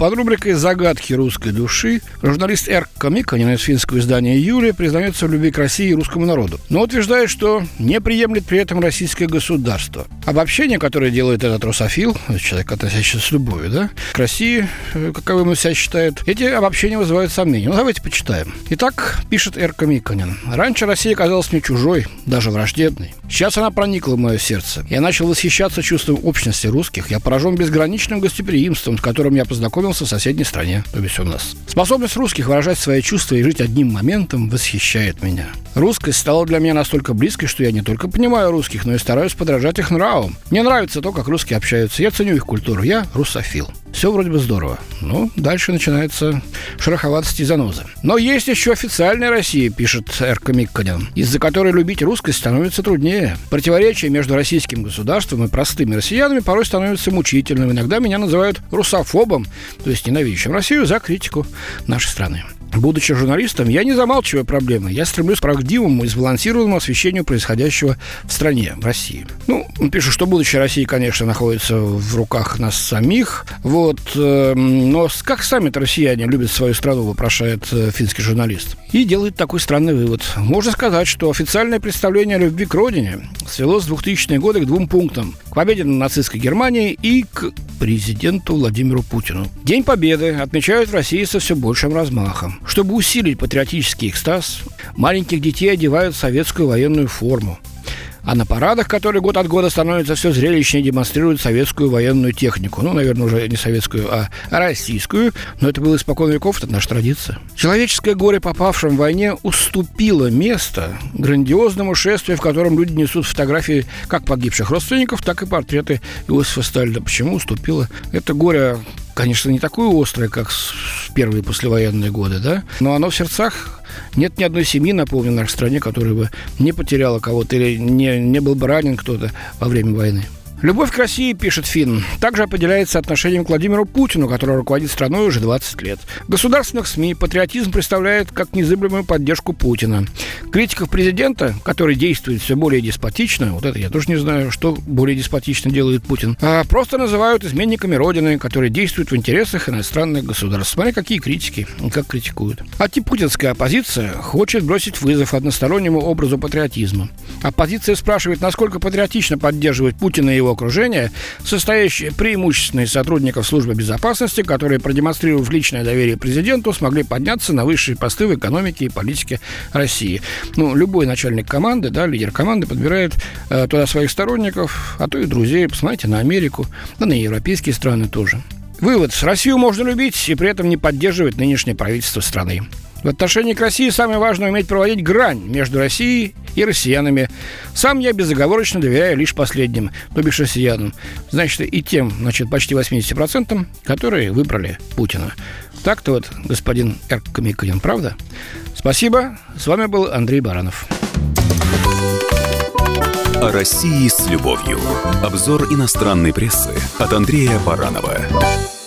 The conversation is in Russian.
Под рубрикой «Загадки русской души» журналист Эрк Миконин из финского издания «Юлия» признается в любви к России и русскому народу, но утверждает, что не приемлет при этом российское государство. Обобщение, которое делает этот русофил, человек, относящийся с любовью, да, к России, э, каковым он себя считает, эти обобщения вызывают сомнения. Ну, давайте почитаем. Итак, пишет Эрка Миконин. «Раньше Россия казалась мне чужой, даже враждебной. Сейчас она проникла в мое сердце. Я начал восхищаться чувством общности русских. Я поражен безграничным гостеприимством, с которым я познакомился родился в соседней стране, то есть у нас. Способность русских выражать свои чувства и жить одним моментом восхищает меня. Русскость стала для меня настолько близкой, что я не только понимаю русских, но и стараюсь подражать их нравам. Мне нравится то, как русские общаются. Я ценю их культуру. Я русофил. Все вроде бы здорово. Ну, дальше начинается шероховатость и занозы. Но есть еще официальная Россия, пишет Эрка Микканин, из-за которой любить русскость становится труднее. Противоречие между российским государством и простыми россиянами порой становится мучительным. Иногда меня называют русофобом, то есть ненавидящим Россию за критику нашей страны. Будучи журналистом, я не замалчиваю проблемы. Я стремлюсь к правдивому и сбалансированному освещению происходящего в стране, в России. Ну, пишу, что будущее России, конечно, находится в руках нас самих. Вот, э, но как сами-то россияне любят свою страну, вопрошает э, финский журналист. И делает такой странный вывод. Можно сказать, что официальное представление о любви к родине свелось в 2000-е годы к двум пунктам. К победе над нацистской Германией и к президенту Владимиру Путину. День Победы отмечают в России со все большим размахом. Чтобы усилить патриотический экстаз, маленьких детей одевают в советскую военную форму. А на парадах, которые год от года становятся все зрелищнее, демонстрируют советскую военную технику. Ну, наверное, уже не советскую, а российскую. Но это было испокон веков, это наша традиция. Человеческое горе, попавшим в войне, уступило место грандиозному шествию, в котором люди несут фотографии как погибших родственников, так и портреты Иосифа Сталина. Почему уступило? Это горе конечно, не такое острое, как первые послевоенные годы, да, но оно в сердцах нет ни одной семьи, напомню, в нашей стране, которая бы не потеряла кого-то или не, не был бы ранен кто-то во время войны. Любовь к России, пишет Финн, также определяется отношением к Владимиру Путину, который руководит страной уже 20 лет. Государственных СМИ патриотизм представляет как незыблемую поддержку Путина. Критиков президента, который действует все более деспотично, вот это я тоже не знаю, что более деспотично делает Путин, а просто называют изменниками Родины, которые действуют в интересах иностранных государств. Смотри, какие критики, как критикуют. Антипутинская оппозиция хочет бросить вызов одностороннему образу патриотизма. Оппозиция спрашивает, насколько патриотично поддерживать Путина и его окружения, состоящее преимущественно из сотрудников службы безопасности, которые, продемонстрировав личное доверие президенту, смогли подняться на высшие посты в экономике и политике России. Ну, любой начальник команды, да, лидер команды подбирает э, туда своих сторонников, а то и друзей. Посмотрите на Америку, да на европейские страны тоже. Вывод. Россию можно любить и при этом не поддерживать нынешнее правительство страны. В отношении к России самое важное уметь проводить грань между Россией и россиянами. Сам я безоговорочно доверяю лишь последним, то бишь россиянам. Значит, и тем, значит, почти 80%, которые выбрали Путина. Так-то вот, господин Эркомиконин, правда? Спасибо. С вами был Андрей Баранов. О России с любовью. Обзор иностранной прессы от Андрея Баранова.